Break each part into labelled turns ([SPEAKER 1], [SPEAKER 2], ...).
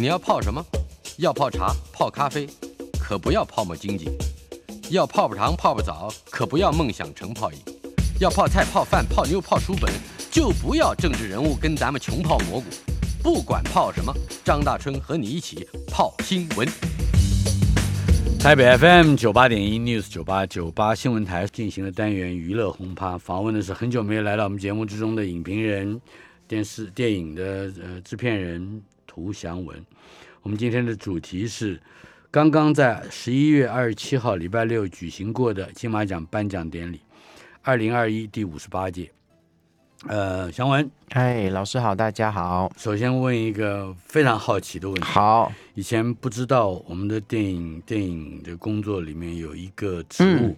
[SPEAKER 1] 你要泡什么？要泡茶、泡咖啡，可不要泡沫经济；要泡泡糖、泡泡澡，可不要梦想成泡影；要泡菜、泡饭、泡妞、泡书本，就不要政治人物跟咱们穷泡蘑菇。不管泡什么，张大春和你一起泡新闻。
[SPEAKER 2] 台北 FM 九八点一 News 九八九八新闻台进行了单元娱乐轰趴，访问的是很久没有来到我们节目之中的影评人、电视电影的呃制片人涂祥文。我们今天的主题是刚刚在十一月二十七号礼拜六举行过的金马奖颁奖典礼，二零二一第五十八届。呃，祥文，
[SPEAKER 3] 哎，老师好，大家好。
[SPEAKER 2] 首先问一个非常好奇的问题。
[SPEAKER 3] 好，
[SPEAKER 2] 以前不知道我们的电影电影的工作里面有一个职务，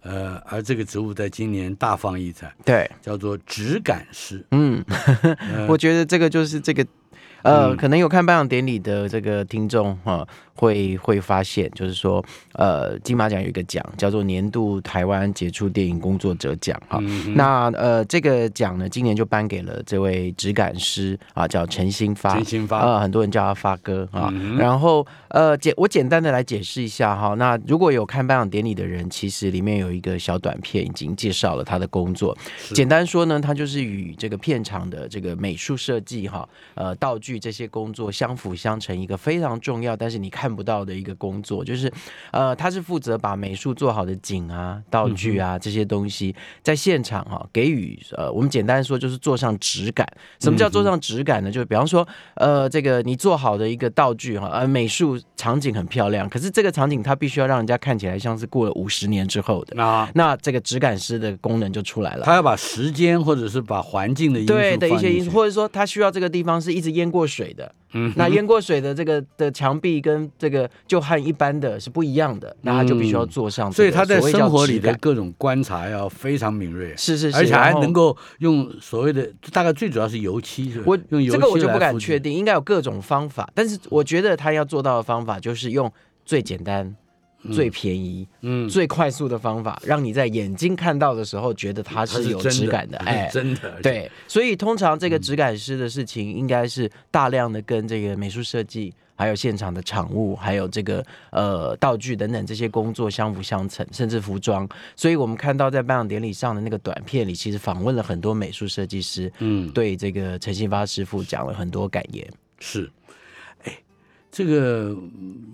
[SPEAKER 2] 呃，而这个职务在今年大放异彩，
[SPEAKER 3] 对，
[SPEAKER 2] 叫做质感师。
[SPEAKER 3] 嗯，我觉得这个就是这个，呃，可能有看颁奖典礼的这个听众哈。会会发现，就是说，呃，金马奖有一个奖叫做年度台湾杰出电影工作者奖哈。那呃，这个奖呢，今年就颁给了这位质感师啊，叫陈新发。
[SPEAKER 2] 陈新发
[SPEAKER 3] 啊，很多人叫他发哥啊。然后呃，简我简单的来解释一下哈。那如果有看颁奖典礼的人，其实里面有一个小短片已经介绍了他的工作。简单说呢，他就是与这个片场的这个美术设计哈，呃，道具这些工作相辅相成，一个非常重要，但是你看。看不到的一个工作，就是，呃，他是负责把美术做好的景啊、道具啊这些东西，在现场哈给予呃，我们简单说就是做上质感。什么叫做上质感呢？就是比方说，呃，这个你做好的一个道具哈，呃，美术场景很漂亮，可是这个场景它必须要让人家看起来像是过了五十年之后的。那那这个质感师的功能就出来了。
[SPEAKER 2] 他要把时间或者是把环境的因素
[SPEAKER 3] 对的一些因
[SPEAKER 2] 素，
[SPEAKER 3] 或者说他需要这个地方是一直淹过水的。嗯，那淹过水的这个的墙壁跟这个就和一般的是不一样的，那他就必须要做上。
[SPEAKER 2] 所以他在生活里的各种观察要非常敏锐，
[SPEAKER 3] 是是是，
[SPEAKER 2] 而且还能够用所谓的大概最主要是油漆，是吧？
[SPEAKER 3] 我
[SPEAKER 2] 用油漆
[SPEAKER 3] 这个我就不敢确定，应该有各种方法，但是我觉得他要做到的方法就是用最简单。最便宜、嗯，最快速的方法，让你在眼睛看到的时候觉得它是有质感的，
[SPEAKER 2] 哎，真的，
[SPEAKER 3] 对。所以通常这个质感师的事情，应该是大量的跟这个美术设计，还有现场的场务，还有这个呃道具等等这些工作相辅相成，甚至服装。所以我们看到在颁奖典礼上的那个短片里，其实访问了很多美术设计师，嗯，对这个陈新发师傅讲了很多感言。
[SPEAKER 2] 是，哎，这个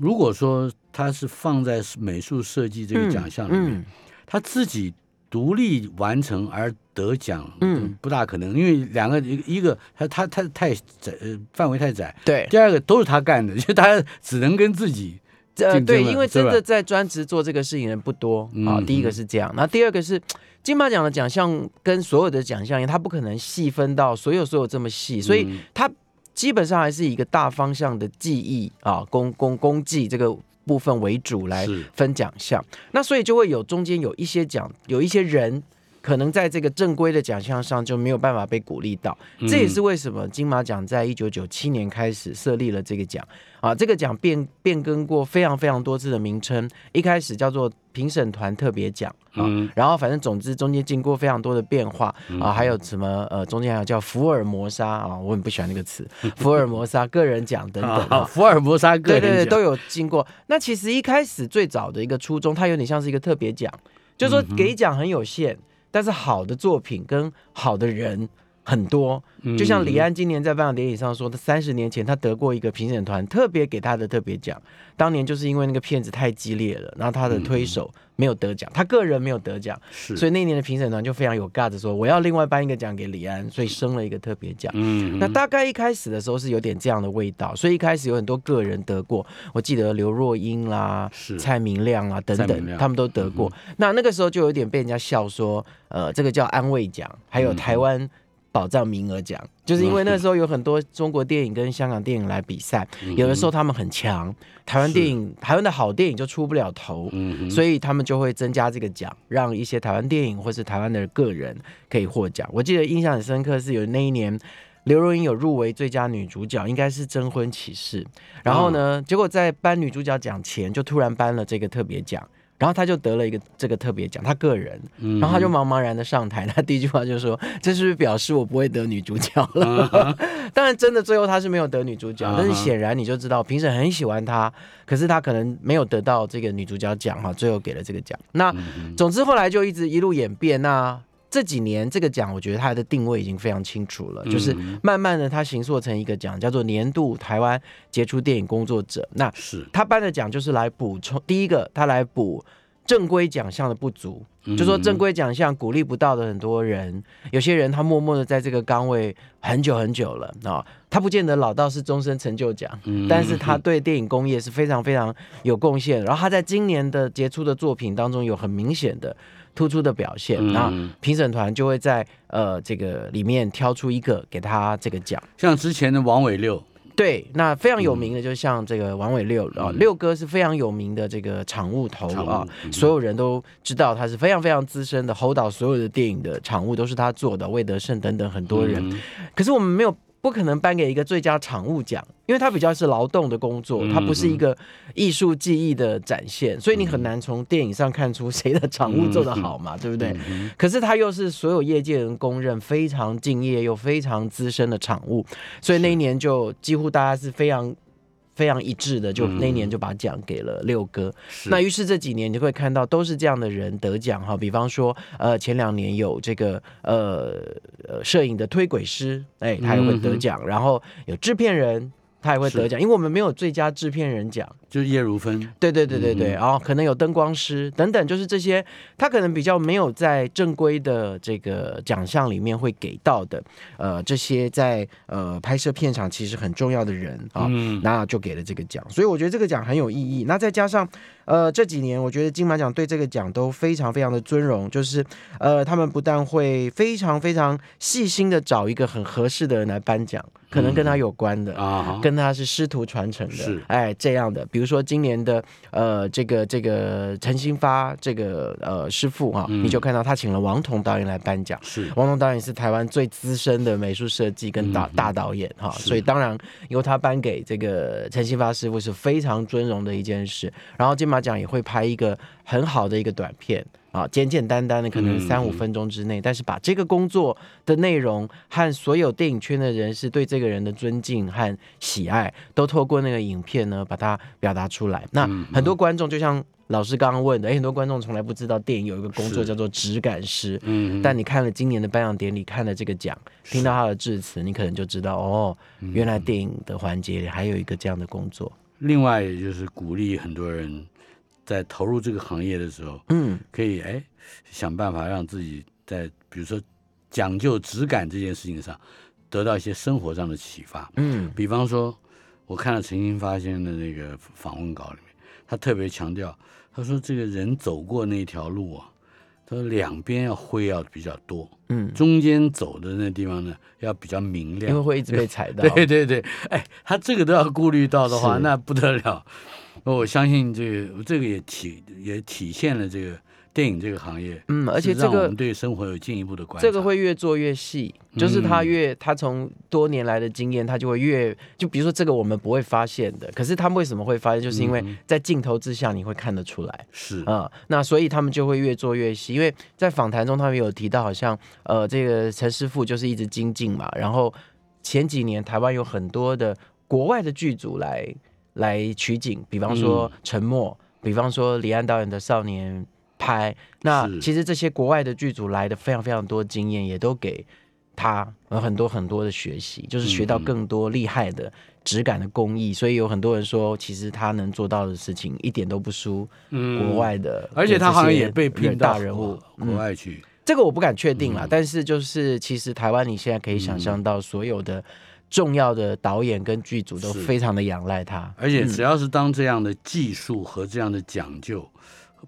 [SPEAKER 2] 如果说。他是放在美术设计这个奖项里面，他自己独立完成而得奖，嗯，不大可能，因为两个一一个他他他太窄，范围太窄，
[SPEAKER 3] 对。
[SPEAKER 2] 第二个都是他干的，就他只能跟自己，呃，
[SPEAKER 3] 对，因为真的在专职做这个事情的人不多啊。第一个是这样，那第二个是金马奖的奖项跟所有的奖项一样，他不可能细分到所有所有这么细，所以他基本上还是一个大方向的记忆啊，功功功绩这个。部分为主来分奖项，那所以就会有中间有一些奖，有一些人可能在这个正规的奖项上就没有办法被鼓励到。这也是为什么金马奖在一九九七年开始设立了这个奖。啊，这个奖变变更过非常非常多次的名称，一开始叫做评审团特别奖啊，然后反正总之中间经过非常多的变化啊，还有什么呃中间还有叫福尔摩沙啊，我很不喜欢那个词，福尔摩沙个人奖等等，
[SPEAKER 2] 福尔摩沙个人奖
[SPEAKER 3] 对对都有经过。那其实一开始最早的一个初衷，它有点像是一个特别奖，就是说给奖很有限，但是好的作品跟好的人。很多，就像李安今年在颁奖典礼上说，他三十年前他得过一个评审团特别给他的特别奖，当年就是因为那个片子太激烈了，然后他的推手没有得奖，他个人没有得奖，所以那年的评审团就非常有 gas 说我要另外颁一个奖给李安，所以升了一个特别奖。嗯，那大概一开始的时候是有点这样的味道，所以一开始有很多个人得过，我记得刘若英啦、蔡明亮啊等等，他们都得过。那那个时候就有点被人家笑说，呃，这个叫安慰奖，还有台湾。保障名额奖，就是因为那时候有很多中国电影跟香港电影来比赛，有的时候他们很强，台湾电影台湾的好电影就出不了头，所以他们就会增加这个奖，让一些台湾电影或是台湾的个人可以获奖。我记得印象很深刻，是有那一年刘若英有入围最佳女主角，应该是《征婚启事》，然后呢，结果在颁女主角奖前就突然颁了这个特别奖。然后他就得了一个这个特别奖，他个人，
[SPEAKER 2] 嗯
[SPEAKER 3] 然后他就茫茫然的上台，他第一句话就说：“这是不是表示我不会得女主角了？” 当然，真的最后他是没有得女主角，
[SPEAKER 2] 嗯
[SPEAKER 3] 但是显然你就知道评审很喜欢他，可是他可能没有得到这个女主角奖哈，最后给了这个奖。那
[SPEAKER 2] 嗯
[SPEAKER 3] 总之后来就一直一路演变。那这几年这个奖，我觉得它的定位已经非常清楚了，就是
[SPEAKER 2] 嗯
[SPEAKER 3] 慢慢的它形塑成一个奖，叫做年度台湾杰出电影工作者。那
[SPEAKER 2] 是，
[SPEAKER 3] 他颁的奖就是来补充，第一个他来补正规奖项的不足，
[SPEAKER 2] 嗯。
[SPEAKER 3] 就说正规奖项鼓励不到的很多人，有些人他默默的在这个岗位很久很久了啊、他不见得老到是终身成就奖，
[SPEAKER 2] 嗯
[SPEAKER 3] 但是他对电影工业是非常非常有贡献，然后他在今年的杰出的作品当中有很明显的突出的表现，
[SPEAKER 2] 嗯。
[SPEAKER 3] 那评审团就会在呃这个里面挑出一个给他这个奖。
[SPEAKER 2] 像之前的王伟六，
[SPEAKER 3] 对，那非常有名的，就像这个王伟六啊，六哥是非常有名的这个场务头啊，
[SPEAKER 2] 嗯。
[SPEAKER 3] 所有人都知道他是非常非常资深的，侯导所有的电影的场务都是他做的，魏德胜等等很多人。
[SPEAKER 2] 嗯。
[SPEAKER 3] 可是我们没有不可能颁给一个最佳场务奖，因为它比较是劳动的工作，它不是一个艺术技艺的展现，所以你很难从电影上看出谁的场务做得好嘛，对不对？可是他又是所有业界人公认非常敬业又非常资深的场务，所以那一年就几乎大家是非常。非常一致的，就那一年就把奖给了六哥。
[SPEAKER 2] 是
[SPEAKER 3] 那于是这几年你就会看到都是这样的人得奖哈，比方说呃前两年有这个呃呃摄影的推轨师，哎他也会得奖，然后有制片人他也会得奖，因为我们没有最佳制片人奖。
[SPEAKER 2] 就是叶如芬，
[SPEAKER 3] 对对对对对，然后可能有灯光师等等，就是这些，他可能比较没有在正规的这个奖项里面会给到的，呃，这些在呃拍摄片场其实很重要的人啊，
[SPEAKER 2] 嗯。
[SPEAKER 3] 那就给了这个奖，所以我觉得这个奖很有意义。那再加上呃这几年，我觉得金马奖对这个奖都非常非常的尊荣，就是呃他们不但会非常非常细心的找一个很合适的人来颁奖，可能跟他有关的，
[SPEAKER 2] 啊，
[SPEAKER 3] 跟他是师徒传承的，
[SPEAKER 2] 是。
[SPEAKER 3] 哎这样的，比如说今年的呃这个这个陈新发这个呃师傅哈、
[SPEAKER 2] 嗯
[SPEAKER 3] 你就看到他请了王彤导演来颁奖。
[SPEAKER 2] 是
[SPEAKER 3] 王彤导演是台湾最资深的美术设计跟大、
[SPEAKER 2] 嗯
[SPEAKER 3] 大导演哈，所以当然由他颁给这个陈新发师傅是非常尊荣的一件事。然后金马奖也会拍一个很好的一个短片啊，简简单单的，可能
[SPEAKER 2] 嗯
[SPEAKER 3] 三五分钟之内，但是把这个工作的内容和所有电影圈的人士对这个人的尊敬和喜爱，都透过那个影片呢，把它表达出来。那
[SPEAKER 2] 嗯
[SPEAKER 3] 很多观众就像老师刚刚问的，哎很多观众从来不知道电影有一个工作叫做质感师。
[SPEAKER 2] 嗯，
[SPEAKER 3] 但你看了今年的颁奖典礼，看了这个奖，听到他的致辞，你可能就知道哦，
[SPEAKER 2] 嗯
[SPEAKER 3] 原来电影的环节里还有一个这样的工作。
[SPEAKER 2] 另外也就是鼓励很多人在投入这个行业的时候，
[SPEAKER 3] 嗯，
[SPEAKER 2] 可以哎想办法让自己在比如说讲究质感这件事情上得到一些生活上的启发。
[SPEAKER 3] 嗯
[SPEAKER 2] 比方说，我看了陈新发先生的那个访问稿里面，他特别强调，他说这个人走过那条路啊，他说两边要灰要比较多，
[SPEAKER 3] 嗯，
[SPEAKER 2] 中间走的那地方呢要比较明亮
[SPEAKER 3] 因为。会一直被踩到。
[SPEAKER 2] 对对对，哎，他这个都要顾虑到的话，那不得了。我相信这个这个也体也体现了这个电影这个行业，
[SPEAKER 3] 嗯，而且这个
[SPEAKER 2] 对生活有进一步的观察。
[SPEAKER 3] 这个会越做越细，就是他
[SPEAKER 2] 嗯
[SPEAKER 3] 越他从多年来的经验，他就会越就比如说这个我们不会发现的，可是他们为什么会发现，就是因为
[SPEAKER 2] 嗯
[SPEAKER 3] 在镜头之下你会看得出来。
[SPEAKER 2] 是
[SPEAKER 3] 啊、那所以他们就会越做越细，因为在访谈中他们有提到，好像呃，这个陈师傅就是一直精进嘛，然后前几年台湾有很多的国外的剧组来来取景，比方说《沉默》，比方说李安导演的《少年拍》，那其实这些国外的剧组来的非常非常多经验，也都给他有很多很多的学习，就是学到更多厉害的质感的工艺，所以有很多人说，其实他能做到的事情一点都不输
[SPEAKER 2] 嗯。
[SPEAKER 3] 国外的，
[SPEAKER 2] 而且他好像也被
[SPEAKER 3] 聘
[SPEAKER 2] 聘到
[SPEAKER 3] 大人物。
[SPEAKER 2] 国，外去。
[SPEAKER 3] 这个我不敢确定啦，
[SPEAKER 2] 嗯。
[SPEAKER 3] 但是就是其实台湾你现在可以想象到所有的重要的导演跟剧组都非常的仰赖他，
[SPEAKER 2] 而且
[SPEAKER 3] 嗯。
[SPEAKER 2] 只要是当这样的技术和这样的讲究、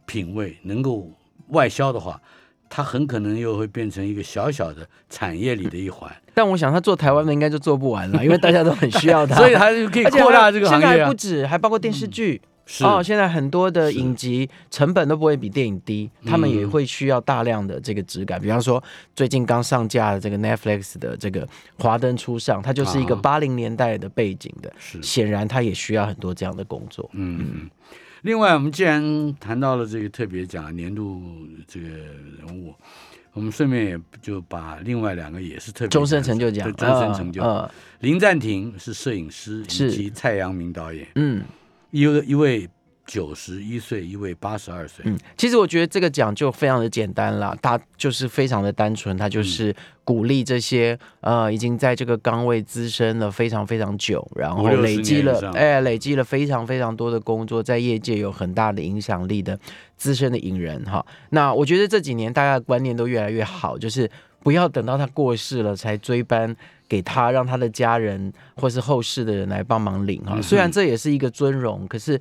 [SPEAKER 2] 品味能够外销的话，它很可能又会变成一个小小的产业里的一环，
[SPEAKER 3] 但我想他做台湾的应该就做不完了，因为大家都很需要他，
[SPEAKER 2] 所以他就可以扩大这个行业啊。
[SPEAKER 3] 现在还不。止，还包括电视剧。
[SPEAKER 2] 是
[SPEAKER 3] 哦，现在很多的影集成本都不会比电影低，他们也
[SPEAKER 2] 嗯。
[SPEAKER 3] 会需要大量的这个质感。比方说，最近刚上架的这个 Netflix 的这个《华灯初上》，它就是一个
[SPEAKER 2] 啊。
[SPEAKER 3] 八零年代的背景的，
[SPEAKER 2] 是，
[SPEAKER 3] 显然它也需要很多这样的工作。
[SPEAKER 2] 嗯嗯。另外，我们既然谈到了这个特别奖年度这个人物，我们顺便也就把另外两个也是特别
[SPEAKER 3] 终身成就奖，
[SPEAKER 2] 终身成就。
[SPEAKER 3] 呃
[SPEAKER 2] 林暂停是摄影师，
[SPEAKER 3] 是。
[SPEAKER 2] 以及蔡阳明导演，
[SPEAKER 3] 嗯
[SPEAKER 2] 一位一位九十一岁，一位八十二岁。
[SPEAKER 3] 嗯，其实我觉得这个奖就非常的简单啦，它就是非常的单纯，它就是鼓励这些呃已经在这个岗位资深了非常非常久，然后累积了哎累积了非常非常多的工作，在业界有很大的影响力的资深的影人哈。那我觉得这几年大家的观念都越来越好，就是不要等到他过世了才追班。给他，让他的家人或是后世的人来帮忙领哈。
[SPEAKER 2] 嗯
[SPEAKER 3] 虽然这也是一个尊荣，可是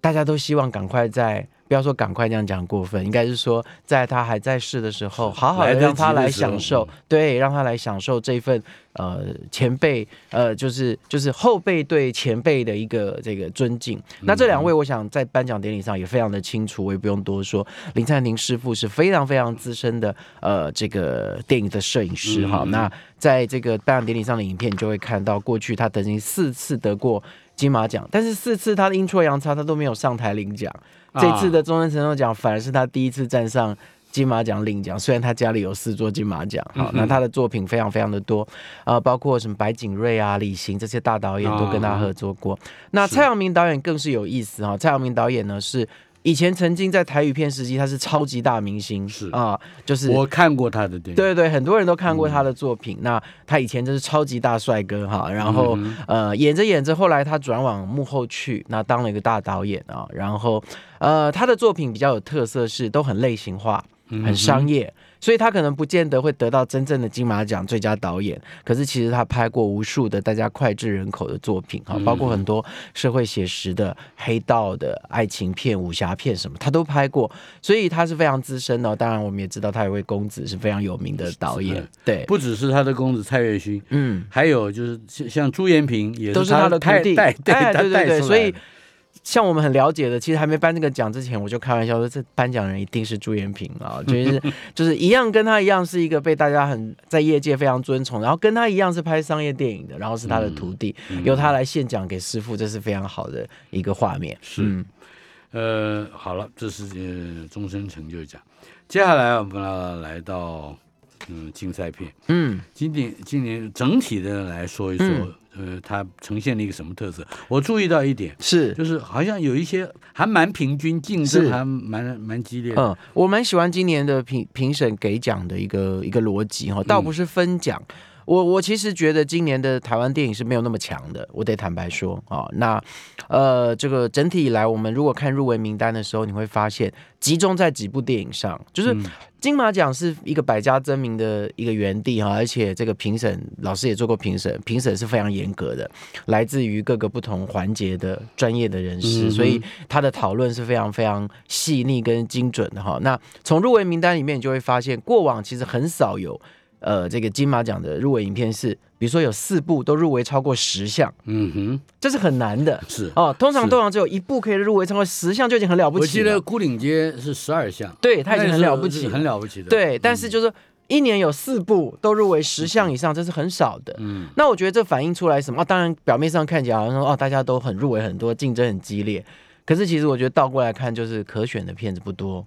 [SPEAKER 3] 大家都希望赶快在，不要说赶快这样讲过分，应该是说在他还在世的时候，好好的让他来享受
[SPEAKER 2] 嗯，
[SPEAKER 3] 对，让他来享受这份呃前辈呃就是就是后辈对前辈的一个这个尊敬。那这两位，我想在颁奖典礼上也非常的清楚，我也不用多说。林灿宁师傅是非常非常资深的呃这个电影的摄影师哈。
[SPEAKER 2] 嗯
[SPEAKER 3] 那在这个颁奖典礼上的影片，你就会看到过去他曾经四次得过金马奖，但是四次他的阴错阳差，他都没有上台领奖。
[SPEAKER 2] 啊
[SPEAKER 3] 这次的终身成就奖反而是他第一次站上金马奖领奖，虽然他家里有四座金马奖，好，那他的作品非常非常的多，呃，包括什么白景瑞啊、李行这些大导演都跟他合作过。那蔡阳明导演更是有意思哈，蔡阳明导演呢是。以前曾经在台语片时期，他是超级大明星，
[SPEAKER 2] 是
[SPEAKER 3] 啊，就是
[SPEAKER 2] 我看过他的电影，
[SPEAKER 3] 对对，很多人都看过他的作品。那他以前就是超级大帅哥哈，然后、
[SPEAKER 2] 嗯
[SPEAKER 3] 呃演着演着，后来他转往幕后去，那当了一个大导演啊。然后呃他的作品比较有特色是都很类型化，
[SPEAKER 2] 嗯
[SPEAKER 3] 很商业。所以他可能不见得会得到真正的金马奖最佳导演，可是其实他拍过无数的大家脍炙人口的作品哈，包括很多社会写实的、黑道的、爱情片、武侠片什么，他都拍过，所以他是非常资深的哦。当然，我们也知道他有位公子是非常有名的导演，对，
[SPEAKER 2] 不只是他的公子蔡岳勋，
[SPEAKER 3] 嗯，
[SPEAKER 2] 还有就是像像朱延平也
[SPEAKER 3] 都是
[SPEAKER 2] 他
[SPEAKER 3] 他的徒弟，
[SPEAKER 2] 对
[SPEAKER 3] 对对对，所以像我们很了解的，其实还没颁这个奖之前，我就开玩笑说，这颁奖人一定是朱延平啊，就是就是一样跟他一样是一个被大家很在业界非常尊崇，然后跟他一样是拍商业电影的，然后是他的徒弟，
[SPEAKER 2] 嗯
[SPEAKER 3] 由他来献奖给师傅，这是非常好的一个画面。
[SPEAKER 2] 是
[SPEAKER 3] 嗯
[SPEAKER 2] 呃，好了，这是呃终身成就奖。接下来我们要来到嗯竞赛片，
[SPEAKER 3] 嗯，
[SPEAKER 2] 今年今年整体的来说一说，呃，它呈现了一个什么特色？我注意到一点，
[SPEAKER 3] 是。
[SPEAKER 2] 就是好像有一些还蛮平均，竞争还蛮蛮激烈的。
[SPEAKER 3] 嗯，我蛮喜欢今年的评评审给奖的一个一个逻辑哈，倒不是分奖。我我其实觉得今年的台湾电影是没有那么强的，我得坦白说啊、那呃，这个整体以来，我们如果看入围名单的时候，你会发现集中在几部电影上，就是
[SPEAKER 2] 嗯
[SPEAKER 3] 金马奖是一个百家争鸣的一个园地哈，而且这个评审老师也做过评审，评审是非常严格的，来自于各个不同环节的专业的人士，
[SPEAKER 2] 嗯
[SPEAKER 3] 所以他的讨论是非常非常细腻跟精准的哈。那从入围名单里面，你就会发现，过往其实很少有呃这个金马奖的入围影片是，比如说有四部都入围超过十项，
[SPEAKER 2] 嗯哼，
[SPEAKER 3] 这是很难的。
[SPEAKER 2] 是。
[SPEAKER 3] 哦，通常
[SPEAKER 2] 是
[SPEAKER 3] 通常只有一部可以入围超过十项就已经很了不
[SPEAKER 2] 我记。得孤岭街是十二项，
[SPEAKER 3] 对，他已经很了不起，
[SPEAKER 2] 很了不起的。
[SPEAKER 3] 对，但是就是一年有四部都入围十项以上，这是很少的。
[SPEAKER 2] 嗯，
[SPEAKER 3] 那我觉得这反映出来什么？啊、当然表面上看起来好像说哦，大家都很入围很多，竞争很激烈。可是其实我觉得倒过来看，就是可选的片子不多，
[SPEAKER 2] 嗯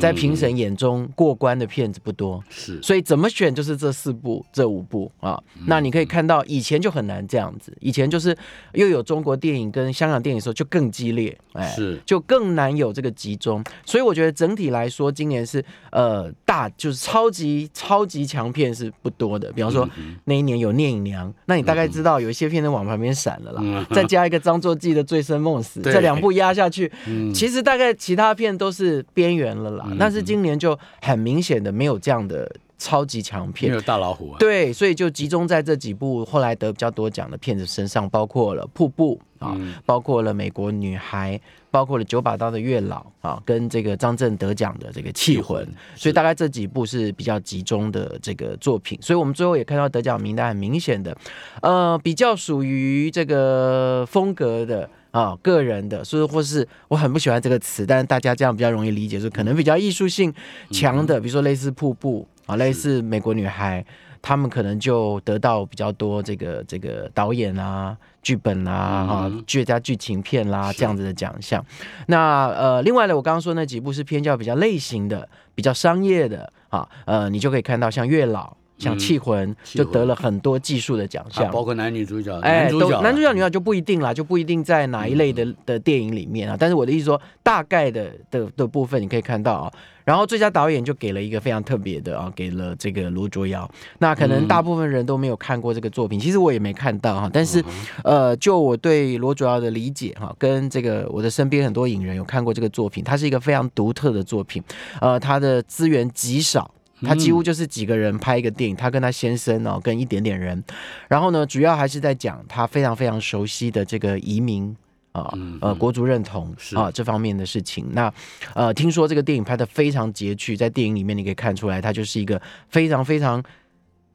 [SPEAKER 3] 在评审眼中过关的片子不多，
[SPEAKER 2] 是
[SPEAKER 3] 所以怎么选就是这四部、这五部啊。
[SPEAKER 2] 嗯
[SPEAKER 3] 那你可以看到以前就很难这样子，以前就是又有中国电影跟香港电影的时候就更激烈，哎，
[SPEAKER 2] 是
[SPEAKER 3] 就更难有这个集中。所以我觉得整体来说，今年是呃大就是超级超级强片是不多的。比方说
[SPEAKER 2] 嗯
[SPEAKER 3] 那一年有《聂隐娘》，那你大概知道有一些片子往旁边闪了啦，
[SPEAKER 2] 嗯
[SPEAKER 3] 再加一个张作骥的《醉生梦死》，
[SPEAKER 2] 对
[SPEAKER 3] 这两部压下去，
[SPEAKER 2] 嗯
[SPEAKER 3] 其实大概其他片都是边缘了啦。
[SPEAKER 2] 嗯
[SPEAKER 3] 但是今年就很明显的没有这样的超级强片
[SPEAKER 2] 没
[SPEAKER 3] 片。
[SPEAKER 2] 有大老虎啊，
[SPEAKER 3] 对，所以就集中在这几部后来得比较多奖的片子身上，包括了《瀑布》啊，
[SPEAKER 2] 嗯
[SPEAKER 3] 包括了《美国女孩》，包括了《九把刀的月老》啊，跟这个张震得奖的这个《气魂》，所以大概这几部是比较集中的这个作品。所以我们最后也看到得奖名单很明显的，呃，比较属于这个风格的。啊，个人的，所以或是我很不喜欢这个词，但是大家这样比较容易理解，说可能比较艺术性强的，比如说类似瀑布啊，类似美国女孩，他们可能就得到比较多这个这个导演啊、剧本啦、啊、
[SPEAKER 2] 嗯
[SPEAKER 3] 最佳剧情片啦
[SPEAKER 2] 是
[SPEAKER 3] 这样子的奖项。那呃，另外呢，我刚刚说那几部是偏较比较类型的、比较商业的啊，呃，你就可以看到像《月老》、像《
[SPEAKER 2] 嗯
[SPEAKER 3] 气魂》就得了很多技术的奖项。
[SPEAKER 2] 啊包括男女主角，
[SPEAKER 3] 哎，
[SPEAKER 2] 男主角，
[SPEAKER 3] 都男主角、女主角就不一定啦，就不一定在哪一类的的电影里面啊。但是我的意思说，大概的的的部分你可以看到啊。然后最佳导演就给了一个非常特别的啊，给了这个罗卓瑶。那可能大部分人都没有看过这个作品，其实我也没看到哈。但是呃，就我对罗卓瑶的理解哈，跟这个我的身边很多影人有看过这个作品，它是一个非常独特的作品。呃，它的资源极少。他几乎就是几个人拍一个电影，他跟他先生哦，跟一点点人，然后呢，主要还是在讲他非常非常熟悉的这个移民啊呃国足认同
[SPEAKER 2] 是。
[SPEAKER 3] 啊这方面的事情。那呃，听说这个电影拍的非常拮据，在电影里面你可以看出来，它就是一个非常非常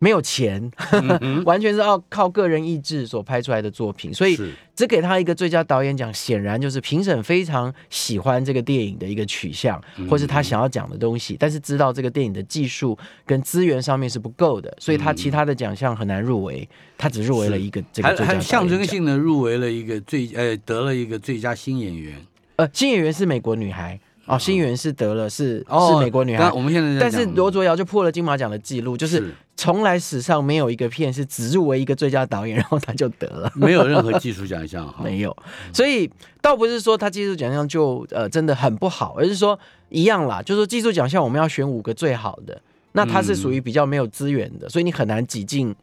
[SPEAKER 3] 没有钱，完全是要靠个人意志所拍出来的作品，所以只给他一个最佳导演奖，显然就是评审非常喜欢这个电影的一个取向，或是他想要讲的东西，但是知道这个电影的技术跟资源上面是不够的，所以他其他的奖项很难入围，他只入围了一个这个
[SPEAKER 2] 还
[SPEAKER 3] 最佳导演
[SPEAKER 2] 还象征。性的入围了一个最呃得了一个最佳新演员。
[SPEAKER 3] 呃，新演员是美国女孩哦，新源是得了是、
[SPEAKER 2] 哦，
[SPEAKER 3] 是美国女孩，
[SPEAKER 2] 我们现在在
[SPEAKER 3] 但是罗卓瑶就破了金马奖的记录，就是
[SPEAKER 2] 是
[SPEAKER 3] 从来史上没有一个片是只入围一个最佳导演，然后他就得了。
[SPEAKER 2] 没有任何技术奖项哈，
[SPEAKER 3] 没有，所以倒不是说他技术奖项就呃真的很不好，而是说一样啦，就是说技术奖项我们要选五个最好的，那它是属于比较没有资源的，所以你很难挤进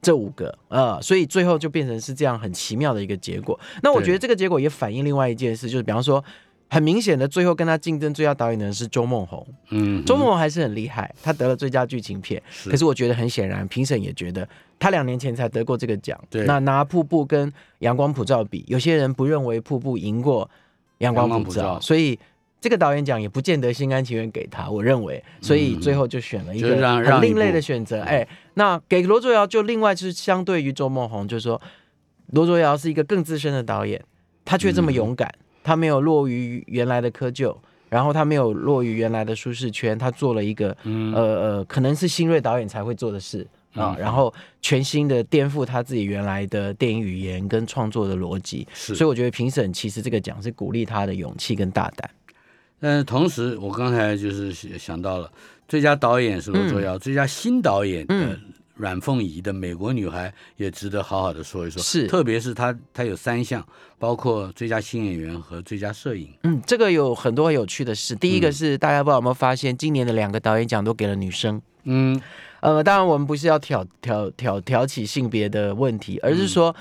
[SPEAKER 3] 这五个，呃，所以最后就变成是这样很奇妙的一个结果。那我觉得这个结果也反映另外一件事，就是比方说。很明显的，最后跟他竞争最佳导演的人是周梦红。
[SPEAKER 2] 嗯，
[SPEAKER 3] 周梦红还是很厉害，他得了最佳剧情片。
[SPEAKER 2] 是
[SPEAKER 3] 可是我觉得很显然，评审也觉得他两年前才得过这个奖。
[SPEAKER 2] 对
[SPEAKER 3] 那拿《瀑布》跟《阳光普照》比，有些人不认为《瀑布》赢过《阳光普照所以这个导演奖也不见得心甘情愿给他。我认为，所以最后就选了一
[SPEAKER 2] 就
[SPEAKER 3] 个很另类的选择。哎，那给罗卓瑶就另外就是相对于周梦红，就是说罗卓瑶是一个更资深的导演，他却这么勇敢，他没有落于原来的窠臼。然后他没有落于原来的舒适圈，他做了一个、
[SPEAKER 2] 嗯
[SPEAKER 3] 呃呃，可能是新锐导演才会做的事啊、
[SPEAKER 2] 嗯
[SPEAKER 3] 然后全新的颠覆他自己原来的电影语言跟创作的逻辑，
[SPEAKER 2] 是，
[SPEAKER 3] 所以我觉得评审其实这个奖是鼓励他的勇气跟大胆。
[SPEAKER 2] 但是同时，我刚才就是想想到了，最佳导演是罗卓瑶，最佳新导演阮凤仪的《美国女孩》也值得好好的说一说。
[SPEAKER 3] 是
[SPEAKER 2] 特别是她，她有三项，包括最佳新演员和最佳摄影。
[SPEAKER 3] 嗯，这个有很多很有趣的事。第一个是、大家不知道有没有发现，今年的两个导演奖都给了女生。
[SPEAKER 2] 嗯，
[SPEAKER 3] 呃，当然我们不是要挑挑挑挑起性别的问题，而是说。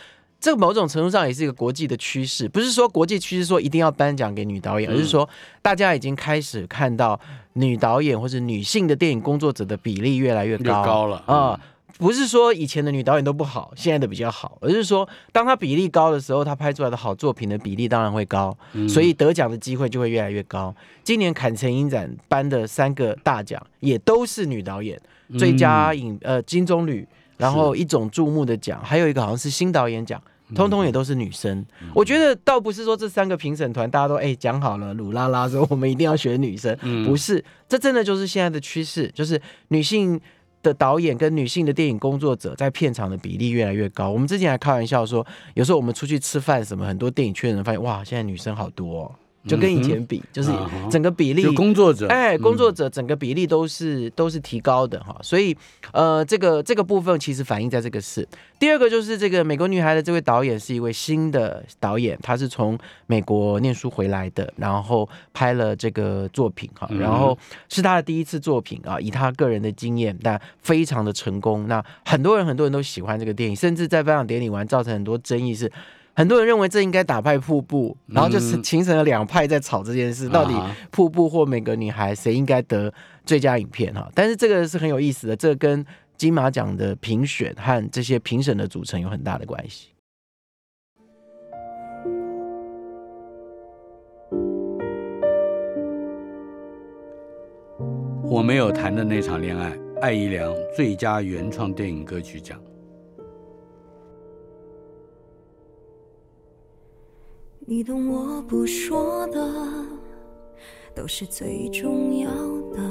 [SPEAKER 3] 这个某种程度上也是一个国际的趋势，不是说国际趋势说一定要颁奖给女导演，而是说大家已经开始看到女导演或者女性的电影工作者的比例越来越
[SPEAKER 2] 越
[SPEAKER 3] 高
[SPEAKER 2] 高了
[SPEAKER 3] 啊、不是说以前的女导演都不好，现在的比较好，而是说当她比例高的时候，她拍出来的好作品的比例当然会高，所以得奖的机会就会越来越高。今年坎城影展颁的三个大奖也都是女导演，最佳影呃金棕榈，然后一种注目的奖，还有一个好像是新导演奖。通通也都是女生，我觉得倒不是说这三个评审团大家都哎讲好了，鲁拉拉说我们一定要选女生，不是，这真的就是现在的趋势，就是女性的导演跟女性的电影工作者在片场的比例越来越高。我们之前还开玩笑说，有时候我们出去吃饭什么，很多电影圈人发现哇，现在女生好多、哦，就跟以前比，就是整个比例
[SPEAKER 2] 就工作者，
[SPEAKER 3] 哎，工
[SPEAKER 2] 嗯
[SPEAKER 3] 作者整个比例都是都是提高的哈，所以呃，这个这个部分其实反映在这个事。第二个就是这个美国女孩的这位导演是一位新的导演，他是从美国念书回来的，然后拍了这个作品哈，
[SPEAKER 2] 嗯
[SPEAKER 3] 然后是他的第一次作品啊，以他个人的经验，但非常的成功。那很多人很多人都喜欢这个电影，甚至在颁奖典礼完造成很多争议是。很多人认为这应该打败瀑布，然后就是
[SPEAKER 2] 嗯
[SPEAKER 3] 形成了两派在吵这件事，到底瀑布或每个女孩谁应该得最佳影片哈？但是这个是很有意思的，这跟金马奖的评选和这些评审的组成有很大的关系。
[SPEAKER 2] 我没有谈的那场恋爱，艾怡良最佳原创电影歌曲奖。
[SPEAKER 4] 你懂我不说的，都是最重要的。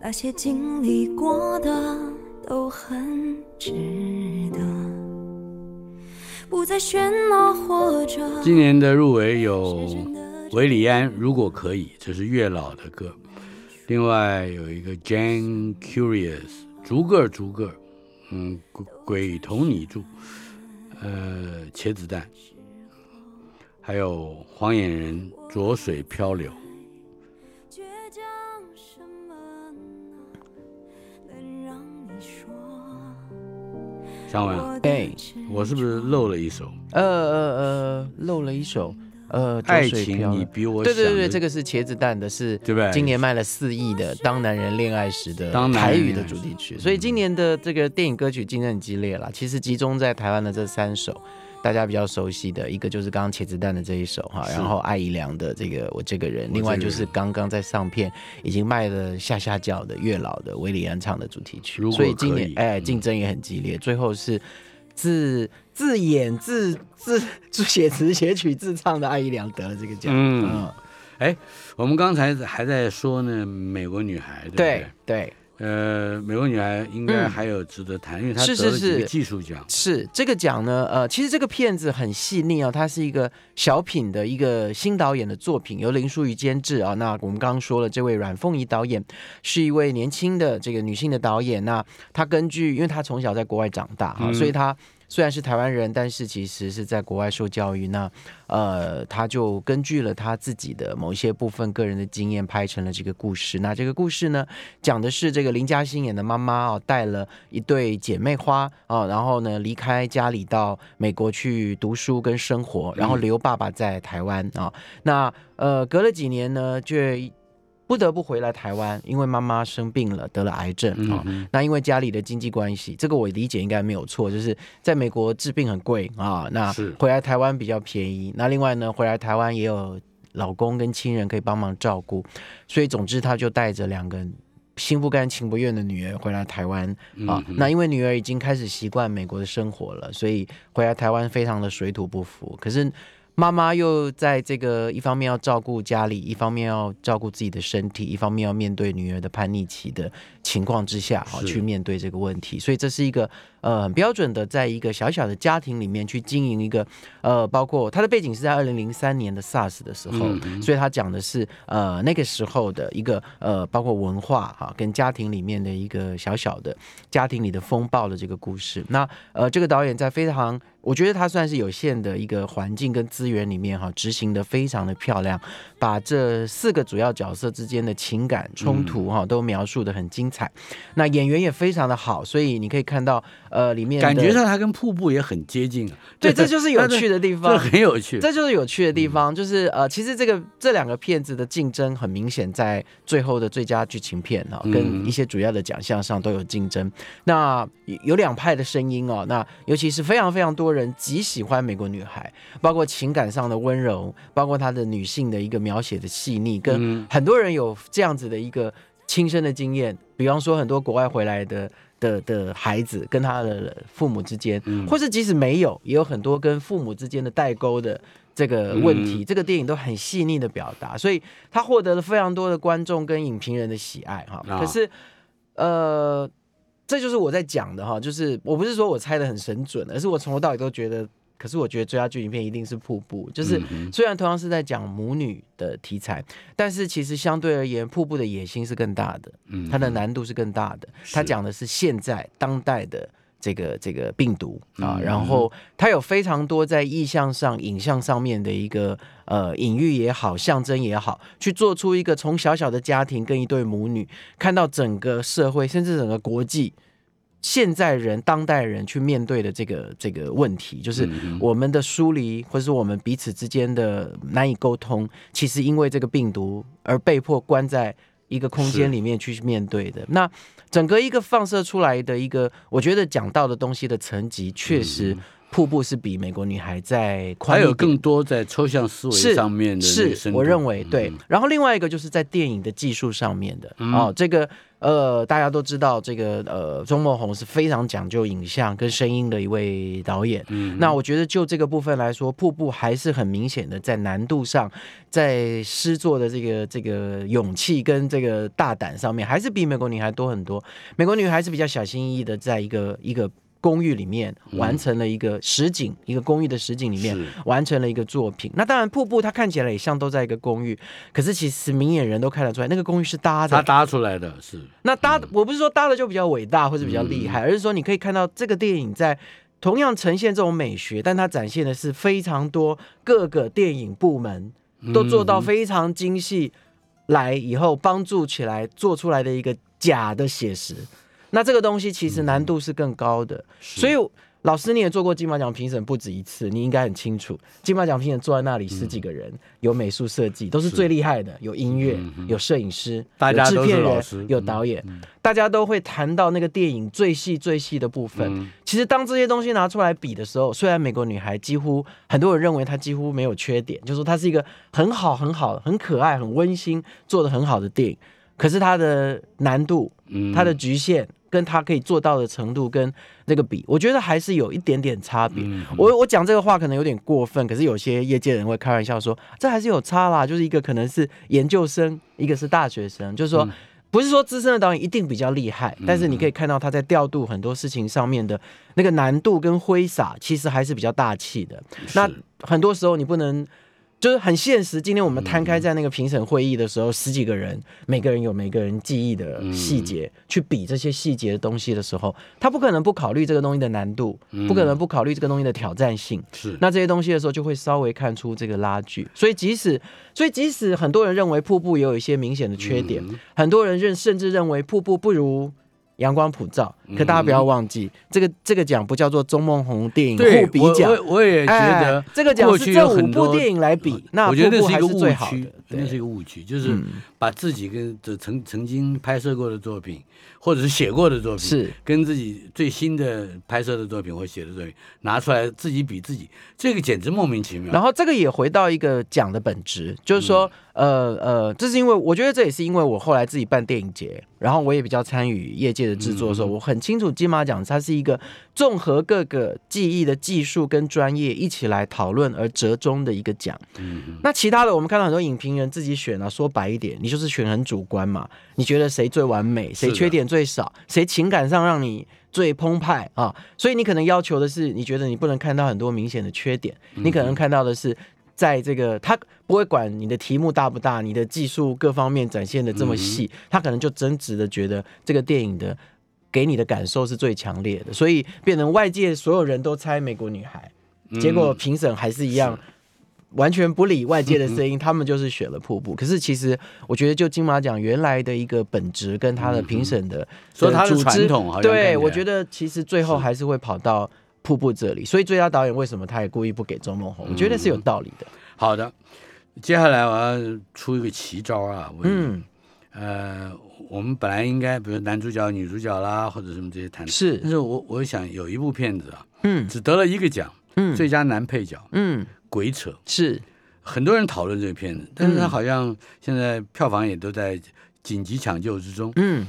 [SPEAKER 4] 那些经历过的，都很值得，不再喧闹或者
[SPEAKER 2] 今年的入围有韦礼安《如果可以》，这是月老的歌。另外有一个 Jane Curious 逐个逐个，嗯，鬼鬼同你住，呃，茄子蛋，还有黄眼人浊水漂流。张文，
[SPEAKER 3] 哎，
[SPEAKER 2] 我是不是漏了一首？
[SPEAKER 3] 呃呃呃，漏了一首，呃，
[SPEAKER 2] 爱情，你
[SPEAKER 3] 流
[SPEAKER 2] 比我
[SPEAKER 3] 对对对对，这个是茄子蛋的，是
[SPEAKER 2] 对不对
[SPEAKER 3] 今年卖了四亿的《当男人恋爱时》的台语的主题曲，所以今年的这个电影歌曲竞争很激烈啦。其实集中在台湾的这三首，大家比较熟悉的一个就是刚刚茄子蛋的这一首哈，然后艾怡良的这个我这个人，另外就是刚刚在上片已经卖了下下叫的月老的韦礼安唱的主题曲。所以今年哎
[SPEAKER 2] 嗯。
[SPEAKER 3] 竞争也很激烈，最后是。自自演自自自写词写曲自唱的艾怡良得了这个奖，
[SPEAKER 2] 嗯。哎，我们刚才还在说呢，美国女孩，对不
[SPEAKER 3] 对对，
[SPEAKER 2] 呃，美国女孩应该
[SPEAKER 3] 嗯
[SPEAKER 2] 还有值得谈，因为她
[SPEAKER 3] 是是
[SPEAKER 2] 得了几个
[SPEAKER 3] 是
[SPEAKER 2] 技术奖。
[SPEAKER 3] 是这个奖呢，呃，其实这个片子很细腻啊，它是一个小品的一个新导演的作品，由林淑瑜监制啊。那我们刚刚说了，这位阮凤仪导演是一位年轻的这个女性的导演。那她根据，因为她从小在国外长大哈、
[SPEAKER 2] 嗯
[SPEAKER 3] 所以她虽然是台湾人，但是其实是在国外受教育。那呃，他就根据了他自己的某一些部分个人的经验，拍成了这个故事。那这个故事呢，讲的是这个林嘉欣演的妈妈哦，带了一对姐妹花啊，然后呢离开家里到美国去读书跟生活，然后留爸爸在台湾啊。那呃隔了几年呢，就不得不回来台湾，因为妈妈生病了，得了癌症啊。那因为家里的经济关系，这个我理解应该没有错，就是在美国治病很贵啊，那回来台湾比较便宜。那另外呢，回来台湾也有老公跟亲人可以帮忙照顾，所以总之他就带着两个心不甘情不愿的女儿回来台湾啊。
[SPEAKER 2] 嗯
[SPEAKER 3] 那因为女儿已经开始习惯美国的生活了，所以回来台湾非常的水土不服。可是妈妈又在这个一方面要照顾家里，一方面要照顾自己的身体，一方面要面对女儿的叛逆期的情况之下，哈，去面对这个问题。所以这是一个呃很标准的，在一个小小的家庭里面去经营一个呃，包括他的背景是在二零零三年的 SARS 的时候，
[SPEAKER 2] 嗯
[SPEAKER 3] 所以他讲的是呃那个时候的一个呃，包括文化哈、跟家庭里面的一个小小的家庭里的风暴的这个故事。那呃，这个导演在非常，我觉得他算是有限的一个环境跟资源里面哈、执行的非常的漂亮，把这四个主要角色之间的情感冲突哈、都描述的很精彩。那演员也非常的好，所以你可以看到呃里面
[SPEAKER 2] 感觉上它跟瀑布也很接近啊。
[SPEAKER 3] 对，这 就是有趣的地
[SPEAKER 2] 这
[SPEAKER 3] 方。
[SPEAKER 2] 很有趣。
[SPEAKER 3] 这就是有趣的地
[SPEAKER 2] 嗯
[SPEAKER 3] 方，就是呃，其实这个这两个片子的竞争很明显，在最后的最佳剧情片哈、
[SPEAKER 2] 嗯
[SPEAKER 3] 跟一些主要的奖项上都有竞争。那有有两派的声音哦，那尤其是非常非常多人极喜欢《美国女孩》，包括情感上的温柔，包括她的女性的一个描写的细腻，跟
[SPEAKER 2] 嗯
[SPEAKER 3] 很多人有这样子的一个亲身的经验，比方说很多国外回来的。的的孩子跟他的父母之间，
[SPEAKER 2] 嗯。
[SPEAKER 3] 或是即使没有，也有很多跟父母之间的代沟的这个问题，
[SPEAKER 2] 嗯
[SPEAKER 3] 这个电影都很细腻的表达，所以他获得了非常多的观众跟影评人的喜爱哈。
[SPEAKER 2] 啊。
[SPEAKER 3] 可是，呃，这就是我在讲的哈，就是我不是说我猜的很神准，而是我从头到尾都觉得，可是我觉得最佳剧情片一定是《瀑布》，就是。虽然同样是在讲母女的题材，但是其实相对而言，《瀑布》的野心是更大的，
[SPEAKER 2] 嗯
[SPEAKER 3] 它的难度是更大的。它讲的是现在当代的这个这个病毒啊，
[SPEAKER 2] 嗯
[SPEAKER 3] 然后它有非常多在意象上、影像上面的一个呃隐喻也好、象征也好，去做出一个从小小的家庭跟一对母女，看到整个社会甚至整个国际。现在人、当代人去面对的这个这个问题，就是我们的疏离，或者是我们彼此之间的难以沟通，其实因为这个病毒而被迫关在一个空
[SPEAKER 2] 是。
[SPEAKER 3] 间里面去面对的。那整个一个放射出来的一个，我觉得讲到的东西的层级，确实。
[SPEAKER 2] 嗯
[SPEAKER 3] 瀑布是比美国女孩在宽
[SPEAKER 2] 还有更多在抽象思维上面的那个
[SPEAKER 3] 是我认为对。
[SPEAKER 2] 嗯。
[SPEAKER 3] 然后另外一个就是在电影的技术上面的、
[SPEAKER 2] 嗯。
[SPEAKER 3] 哦，这个呃大家都知道，这个呃钟孟宏是非常讲究影像跟声音的一位导演。
[SPEAKER 2] 嗯
[SPEAKER 3] 那我觉得就这个部分来说，瀑布还是很明显的在难度上，在诗作的这个这个勇气跟这个大胆上面，还是比美国女孩多很多。美国女孩是比较小心翼翼的，在一个一个公寓里面完成了一个实景，一个公寓的实景里面完成了一个作品。那当然，瀑布它看起来也像都在一个公寓，可是其实明眼人都看得出来，那个公寓是搭的。
[SPEAKER 2] 它搭出来的是
[SPEAKER 3] 那搭的，我不是说搭的就比较伟大或者比较厉害，而是说你可以看到这个电影在。同样呈现这种美学，但它展现的是非常多各个电影部门都做到非常精细，来以后帮助起来做出来的一个假的写实。那这个东西其实难度是更高的，所以老师你也做过金马奖评审不止一次，你应该很清楚，金马奖评审坐在那里十几个人，有美术设计都是最厉害的，有音乐，有摄影师，
[SPEAKER 2] 大家都是
[SPEAKER 3] 有制片人，有导演，大家都会谈到那个电影最细最细的部分。
[SPEAKER 2] 嗯。
[SPEAKER 3] 其实当这些东西拿出来比的时候，虽然美国女孩几乎很多人认为她几乎没有缺点，就说它是一个很好、很好、很可爱、很温馨、做的很好的电影，可是它的难度、
[SPEAKER 2] 嗯。
[SPEAKER 3] 它的局限，跟他可以做到的程度跟那个比，我觉得还是有一点点差别。
[SPEAKER 2] 嗯
[SPEAKER 3] 我我讲这个话可能有点过分，可是有些业界人会开玩笑说，这还是有差啦，就是一个可能是研究生，一个是大学生，就是说。不是说资深的导演一定比较厉害，但是你可以看到他在调度很多事情上面的那个难度跟挥洒，其实还是比较大气的。那很多时候你不能，就是很现实。今天我们摊开在那个评审会议的时候，十几个人，每个人有每个人记忆的细节，去比这些细节的东西的时候，他不可能不考虑这个东西的难度，不可能不考虑这个东西的挑战性。
[SPEAKER 2] 是
[SPEAKER 3] 那这些东西的时候，就会稍微看出这个拉锯。所以即使，所以即使很多人认为瀑布也有一些明显的缺点，很多人认甚至认为瀑布不如。阳光普照，可大家不要忘记，这个这个奖不叫做钟梦红电影
[SPEAKER 2] 对
[SPEAKER 3] 互比奖，
[SPEAKER 2] 我我我也觉得
[SPEAKER 3] 哎这个奖是这五部电影来比，那
[SPEAKER 2] 我觉得是一个误区
[SPEAKER 3] 的，。
[SPEAKER 2] 那是一，个误区，就是
[SPEAKER 3] 嗯。
[SPEAKER 2] 把自己跟这曾曾经拍摄过的作品，或者是写过的作品，
[SPEAKER 3] 是。
[SPEAKER 2] 跟自己最新的拍摄的作品或写的作品拿出来自己比自己，这个简直莫名其妙。
[SPEAKER 3] 然后这个也回到一个奖的本质，就是说，呃呃，这是因为我觉得这也是因为我后来自己办电影节，然后我也比较参与业界的制作的时候，我很清楚金马奖它是一个综合各个技艺的技术跟专业一起来讨论而折中的一个奖。那其他的我们看到很多影评人自己选啊，说白一点，你就是选很主观嘛，你觉得谁最完美，谁缺点最少，谁情感上让你。最澎湃啊，所以你可能要求的是，你觉得你不能看到很多明显的缺点，你可能看到的是，在这个他不会管你的题目大不大，你的技术各方面展现的这么细，他可能就真挚的觉得这个电影的给你的感受是最强烈的，所以变成外界所有人都猜美国女孩，结果评审还是一样。完全不理外界的声音，他们就是选了瀑布。可是其实我觉得，就金马奖原来的一个本质跟他的评审的
[SPEAKER 2] 说他的传统
[SPEAKER 3] 对我觉得其实最后还是会跑到瀑布这里。所以最佳导演为什么他也故意不给周梦红？我觉得是有道理的。
[SPEAKER 2] 好的，接下来我要出一个奇招啊，我
[SPEAKER 3] 嗯，
[SPEAKER 2] 呃，我们本来应该比如男主角、女主角啦，或者什么这些谈是，但
[SPEAKER 3] 是，
[SPEAKER 2] 是我我想有一部片子啊，
[SPEAKER 3] 嗯
[SPEAKER 2] 只得了一个奖，
[SPEAKER 3] 嗯
[SPEAKER 2] 最佳男配角，
[SPEAKER 3] 嗯，
[SPEAKER 2] 鬼扯。
[SPEAKER 3] 是
[SPEAKER 2] 很多人讨论这个片子，但是它
[SPEAKER 3] 嗯
[SPEAKER 2] 好像现在票房也都在紧急抢救之中。
[SPEAKER 3] 嗯，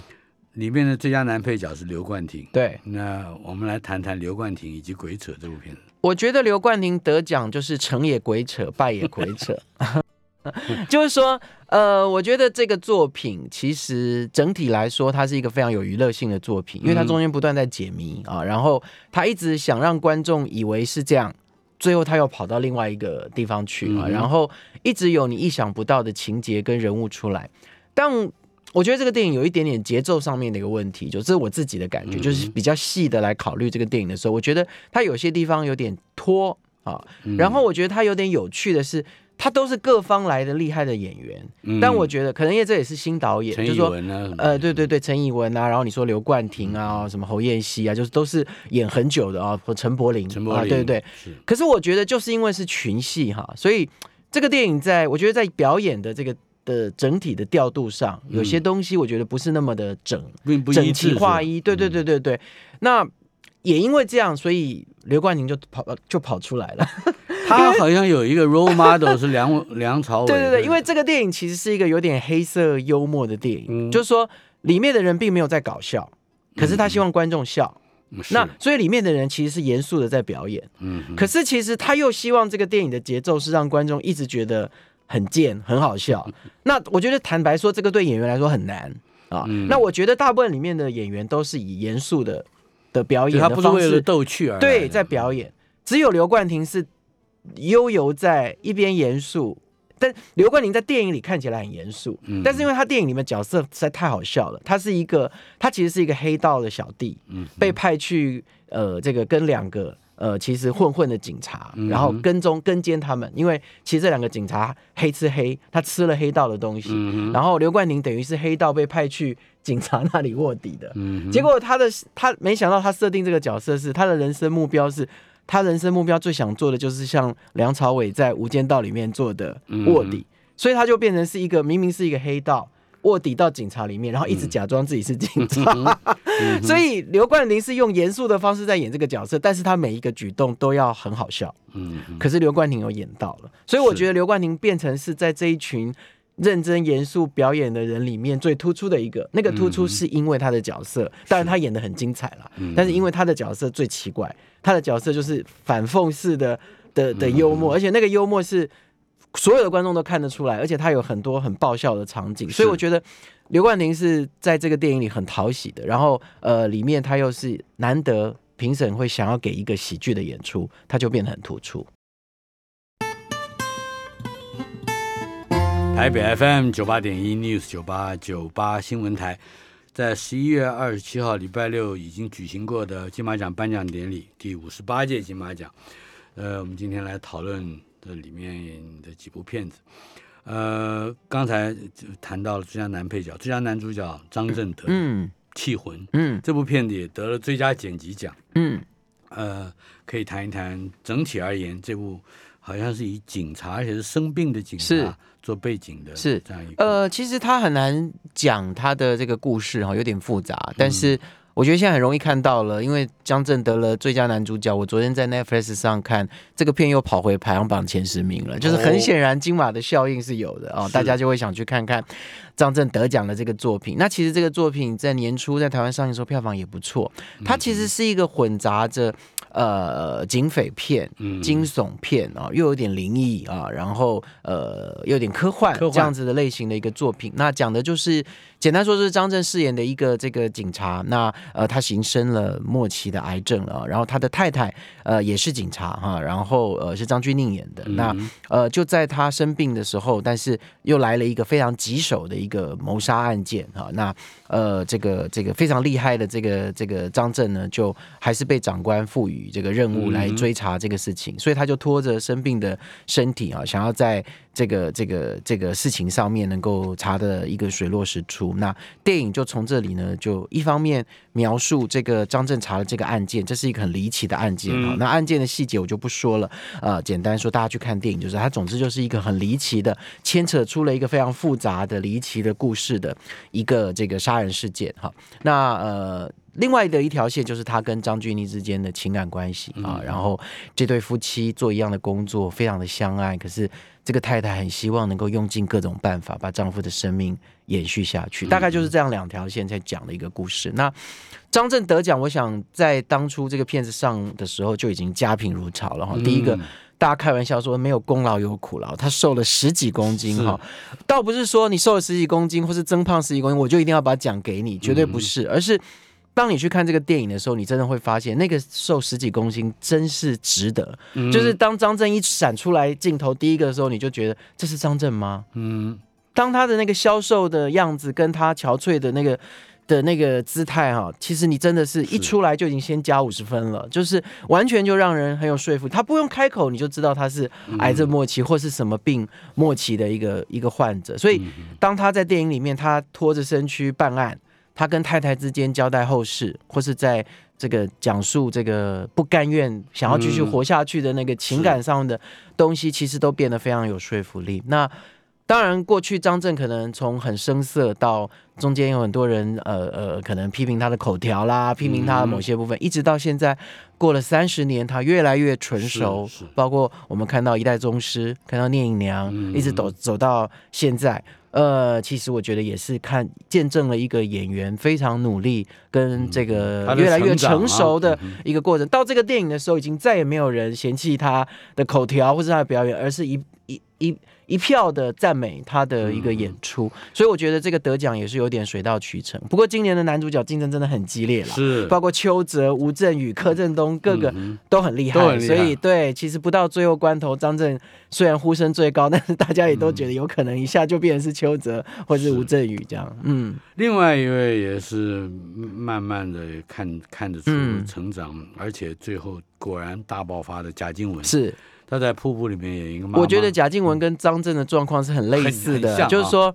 [SPEAKER 2] 里面的最佳男配角是刘冠廷。
[SPEAKER 3] 对。
[SPEAKER 2] 那我们来谈谈刘冠廷以及《鬼扯》这部片子。
[SPEAKER 3] 我觉得刘冠廷得奖就是成也鬼扯，败也鬼扯。就是说，呃，我觉得这个作品其实整体来说，它是一个非常有娱乐性的作品，因为它中间不断在解谜啊，然后他一直想让观众以为是这样，最后他又跑到另外一个地方去啊，
[SPEAKER 2] 嗯
[SPEAKER 3] 然后一直有你意想不到的情节跟人物出来，但。我觉得这个电影有一点点节奏上面的一个问题，就这是我自己的感觉，
[SPEAKER 2] 嗯
[SPEAKER 3] 就是比较细的来考虑这个电影的时候，我觉得它有些地方有点拖啊。然后我觉得它有点有趣的是，它都是各方来的厉害的演员，
[SPEAKER 2] 嗯
[SPEAKER 3] 但我觉得可能因为这也是新导演，就是说。
[SPEAKER 2] 文啊呢？
[SPEAKER 3] 呃，对对对，陈以文啊，然后你说刘冠廷啊，什么侯彦西啊，就是都是演很久的啊，和陈柏霖，啊，
[SPEAKER 2] 陈柏霖
[SPEAKER 3] 对对对。
[SPEAKER 2] 是
[SPEAKER 3] 可是我觉得就是因为是群戏哈，所以这个电影在我觉得在表演的这个的整体的调度上，有些东西我觉得不是那么的整，整齐划一。对对对对对。那也因为这样，所以刘冠廷就跑呃就跑出来了。
[SPEAKER 2] 他好像有一个 role model 是梁 梁朝伟。
[SPEAKER 3] 对对对，因为这个电影其实是一个有点黑色幽默的电影，
[SPEAKER 2] 嗯
[SPEAKER 3] 就是说里面的人并没有在搞笑，可是他希望观众笑。
[SPEAKER 2] 嗯
[SPEAKER 3] 那所以里面的人其实是严肃的在表演，
[SPEAKER 2] 嗯
[SPEAKER 3] 可是其实他又希望这个电影的节奏是让观众一直觉得很贱、很好笑。那我觉得坦白说，这个对演员来说很难啊。
[SPEAKER 2] 嗯
[SPEAKER 3] 那我觉得大部分里面的演员都是以严肃的的表演
[SPEAKER 2] 他不是为了逗趣而来
[SPEAKER 3] 对，在表演。只有刘冠廷是悠游在一边严肃。但刘冠廷在电影里看起来很严肃，
[SPEAKER 2] 嗯
[SPEAKER 3] 但是因为他电影里面角色实在太好笑了，他是一个，他其实是一个黑道的小弟，
[SPEAKER 2] 嗯
[SPEAKER 3] 被派去呃这个跟两个呃其实混混的警察，
[SPEAKER 2] 嗯
[SPEAKER 3] 然后跟踪跟监他们，因为其实这两个警察黑吃黑，他吃了黑道的东西，然后刘冠廷等于是黑道被派去警察那里卧底的，结果他的他没想到他设定这个角色是他的人生目标是。他人生目标最想做的就是像梁朝伟在《无间道》里面做的卧底，所以他就变成是一个明明是一个黑道卧底到警察里面，然后一直假装自己是警察。所以刘冠廷是用严肃的方式在演这个角色，但是他每一个举动都要很好笑。
[SPEAKER 2] 嗯
[SPEAKER 3] 可是刘冠廷有演到了，所以我觉得刘冠廷变成是在这一群认真严肃表演的人里面最突出的一个。那个突出是因为他的角色，当然他演的很精彩啦，但是因为他的角色最奇怪，他的角色就是反讽式的的的幽默，而且那个幽默是。所有的观众都看得出来，而且他有很多很爆笑的场景，所以我觉得刘冠廷是在这个电影里很讨喜的。然后呃，里面他又是难得评审会想要给一个喜剧的演出，他就变得很突出。
[SPEAKER 2] 台北 FM 九八点一 News 九八九八新闻台，在十一月二十七号礼拜六已经举行过的金马奖颁奖典礼，第五十八届金马奖。呃，我们今天来讨论这里面的几部片子。呃，刚才就谈到了最佳男配角、最佳男主角张振德，《
[SPEAKER 3] 嗯
[SPEAKER 2] 气魂》
[SPEAKER 3] 嗯
[SPEAKER 2] 这部片子也得了最佳剪辑奖。
[SPEAKER 3] 嗯，
[SPEAKER 2] 呃，可以谈一谈整体而言，这部好像是以警察，而且是生病的警察做背景的，
[SPEAKER 3] 是
[SPEAKER 2] 这样一个。
[SPEAKER 3] 呃，其实他很难讲他的这个故事哈，有点复杂，但是。我觉得现在很容易看到了，因为江正得了最佳男主角。我昨天在 Netflix 上看这个片，又跑回排行榜前十名了，就是很显然金马的效应是有的啊、
[SPEAKER 2] 是
[SPEAKER 3] 大家就会想去看看张震得奖的这个作品。那其实这个作品在年初在台湾上映的时候票房也不错，它其实是一个混杂着呃警匪片、
[SPEAKER 2] 嗯
[SPEAKER 3] 惊悚片啊，又有点灵异啊，然后呃又有点科幻
[SPEAKER 2] 科幻
[SPEAKER 3] 这样子的类型的一个作品。那讲的就是简单说，就是张震饰演的一个这个警察，那呃他行生了末期的癌症了，然后他的太太呃也是警察哈，然后呃是张钧甯演的。那
[SPEAKER 2] 嗯
[SPEAKER 3] 呃就在他生病的时候，但是又来了一个非常棘手的一个谋杀案件哈，那呃这个这个非常厉害的这个这个张震呢，就还是被长官赋予这个任务来
[SPEAKER 2] 嗯
[SPEAKER 3] 追查这个事情，所以他就拖着生病的身体啊，想要在这个这个这个事情上面能够查的一个水落石出。那电影就从这里呢，就一方面描述这个张震查的这个案件，这是一个很离奇的案件啊。
[SPEAKER 2] 嗯
[SPEAKER 3] 那案件的细节我就不说了，呃，简单说，大家去看电影就是它，总之就是一个很离奇的，牵扯出了一个非常复杂的离奇的故事的一个这个杀人事件哈。那呃。另外的一条线就是他跟张钧甯之间的情感关系啊，
[SPEAKER 2] 嗯
[SPEAKER 3] 然后这对夫妻做一样的工作，非常的相爱，可是这个太太很希望能够用尽各种办法把丈夫的生命延续下去，大概就是这样两条线在讲的一个故事。那张震得奖，我想在当初这个片子上的时候就已经家贫如潮了哈。第一个，
[SPEAKER 2] 嗯
[SPEAKER 3] 大家开玩笑说没有功劳有苦劳，他瘦了十几公斤哈，倒不是说你瘦了十几公斤或是增胖十几公斤，我就一定要把奖给你，绝对不是，而是。当你去看这个电影的时候，你真的会发现，那个瘦十几公斤真是值得。
[SPEAKER 2] 嗯
[SPEAKER 3] 就是当张震一闪出来镜头第一个的时候，你就觉得这是张震吗？
[SPEAKER 2] 嗯
[SPEAKER 3] 当他的那个消瘦的样子，跟他憔悴的那个的那个姿态哈，其实你真的是一出来就已经先加五十分了，就是完全就让人很有说服。他不用开口，你就知道他是癌症末期或是什么病末期的一个一个患者。所以当他在电影里面，他拖着身躯办案，他跟太太之间交代后事，或是在这个讲述这个不甘愿想要继续
[SPEAKER 2] 嗯
[SPEAKER 3] 活下去的那个情感上的东西，其实都变得非常有说服力。那当然，过去张震可能从很生涩到中间有很多人呃呃，可能批评他的口条啦，批评他的某些部分，一直到现在过了三十年，他越来越纯熟。包括我们看到一代宗师，看到聂隐娘，
[SPEAKER 2] 嗯
[SPEAKER 3] 一直走走到现在。呃，其实我觉得也是看见证了一个演员非常努力跟这个越来越
[SPEAKER 2] 成
[SPEAKER 3] 熟的
[SPEAKER 2] 嗯
[SPEAKER 3] 一个过程。到这个电影的时候，已经再也没有人嫌弃他的口条或是他的表演，而是一一一一票的赞美他的一个演出。
[SPEAKER 2] 嗯
[SPEAKER 3] 所以我觉得这个得奖也是有点水到渠成。不过今年的男主角竞争真的很激烈了。
[SPEAKER 2] 是
[SPEAKER 3] 包括邱泽、吴镇宇、柯震东，各个
[SPEAKER 2] 嗯
[SPEAKER 3] 都很厉害，
[SPEAKER 2] 都很厉害
[SPEAKER 3] 所以对，其实不到最后关头，张震虽然呼声最高，但是大家也都觉得有可能一下就变成是邱泽或是吴镇宇这样。嗯，
[SPEAKER 2] 另外一位也是慢慢的看看得出
[SPEAKER 3] 嗯
[SPEAKER 2] 成长，而且最后果然大爆发的贾静雯，
[SPEAKER 3] 是，
[SPEAKER 2] 她在瀑布里面演一个妈妈，
[SPEAKER 3] 我觉得贾静雯跟张震的状况是很类似的，就是说